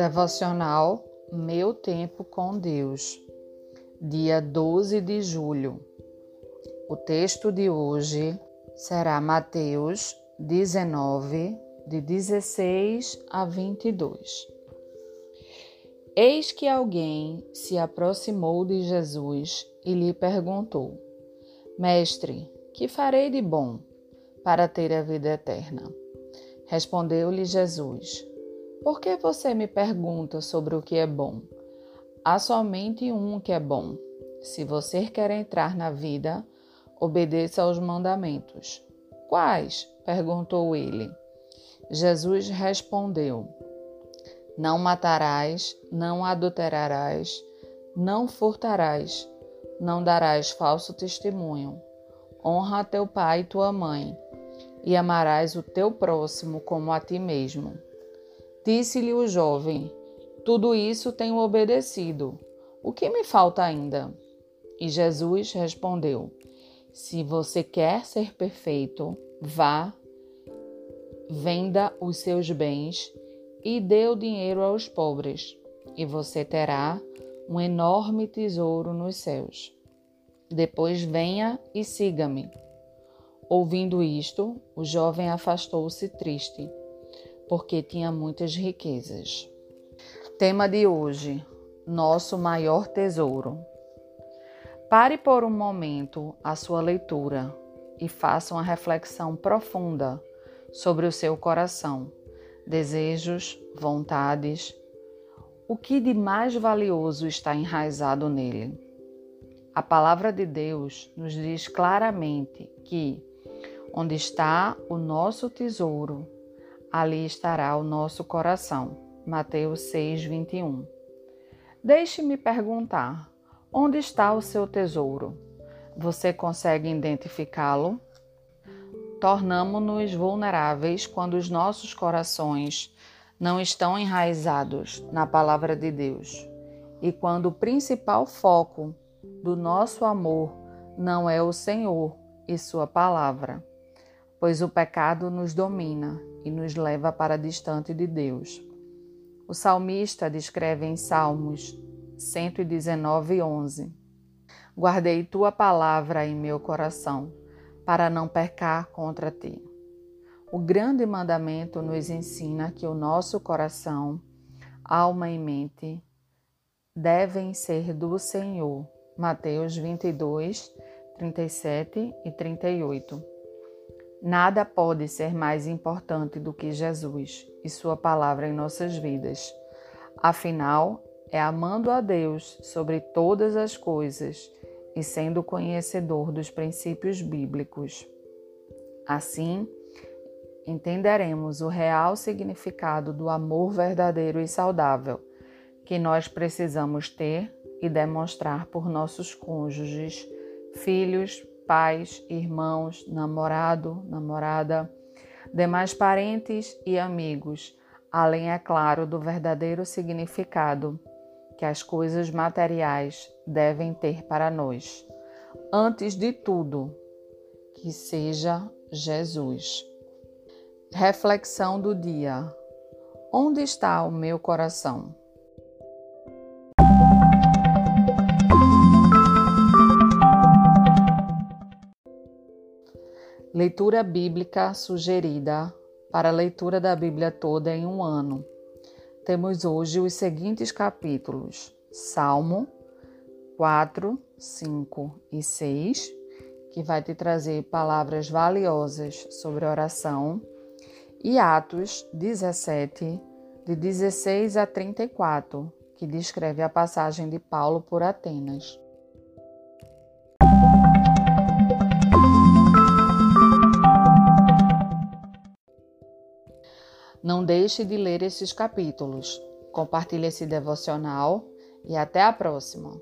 Devocional Meu Tempo com Deus, dia 12 de julho. O texto de hoje será Mateus 19, de 16 a 22. Eis que alguém se aproximou de Jesus e lhe perguntou: Mestre, que farei de bom para ter a vida eterna? Respondeu-lhe Jesus: por que você me pergunta sobre o que é bom? Há somente um que é bom. Se você quer entrar na vida, obedeça aos mandamentos. Quais? perguntou ele. Jesus respondeu: Não matarás, não adulterarás, não furtarás, não darás falso testemunho. Honra teu pai e tua mãe, e amarás o teu próximo como a ti mesmo. Disse-lhe o jovem: Tudo isso tenho obedecido. O que me falta ainda? E Jesus respondeu: Se você quer ser perfeito, vá, venda os seus bens e dê o dinheiro aos pobres, e você terá um enorme tesouro nos céus. Depois venha e siga-me. Ouvindo isto, o jovem afastou-se triste porque tinha muitas riquezas. Tema de hoje: Nosso maior tesouro. Pare por um momento a sua leitura e faça uma reflexão profunda sobre o seu coração, desejos, vontades, o que de mais valioso está enraizado nele. A palavra de Deus nos diz claramente que onde está o nosso tesouro, ali estará o nosso coração. Mateus 6, 21. Deixe-me perguntar: onde está o seu tesouro? Você consegue identificá-lo? Tornamo-nos vulneráveis quando os nossos corações não estão enraizados na palavra de Deus e quando o principal foco do nosso amor não é o Senhor e Sua palavra pois o pecado nos domina e nos leva para distante de Deus. O salmista descreve em Salmos 119, 11: Guardei tua palavra em meu coração, para não pecar contra ti. O grande mandamento nos ensina que o nosso coração, alma e mente devem ser do Senhor. Mateus 22, 37 e 38. Nada pode ser mais importante do que Jesus e Sua palavra em nossas vidas. Afinal, é amando a Deus sobre todas as coisas e sendo conhecedor dos princípios bíblicos. Assim, entenderemos o real significado do amor verdadeiro e saudável que nós precisamos ter e demonstrar por nossos cônjuges, filhos, pais, irmãos, namorado, namorada, demais parentes e amigos, além, é claro, do verdadeiro significado que as coisas materiais devem ter para nós. Antes de tudo, que seja Jesus. Reflexão do dia: Onde está o meu coração? Leitura bíblica sugerida para a leitura da Bíblia toda em um ano. Temos hoje os seguintes capítulos: Salmo 4, 5 e 6, que vai te trazer palavras valiosas sobre oração, e Atos 17, de 16 a 34, que descreve a passagem de Paulo por Atenas. Não deixe de ler esses capítulos. Compartilhe esse devocional e até a próxima.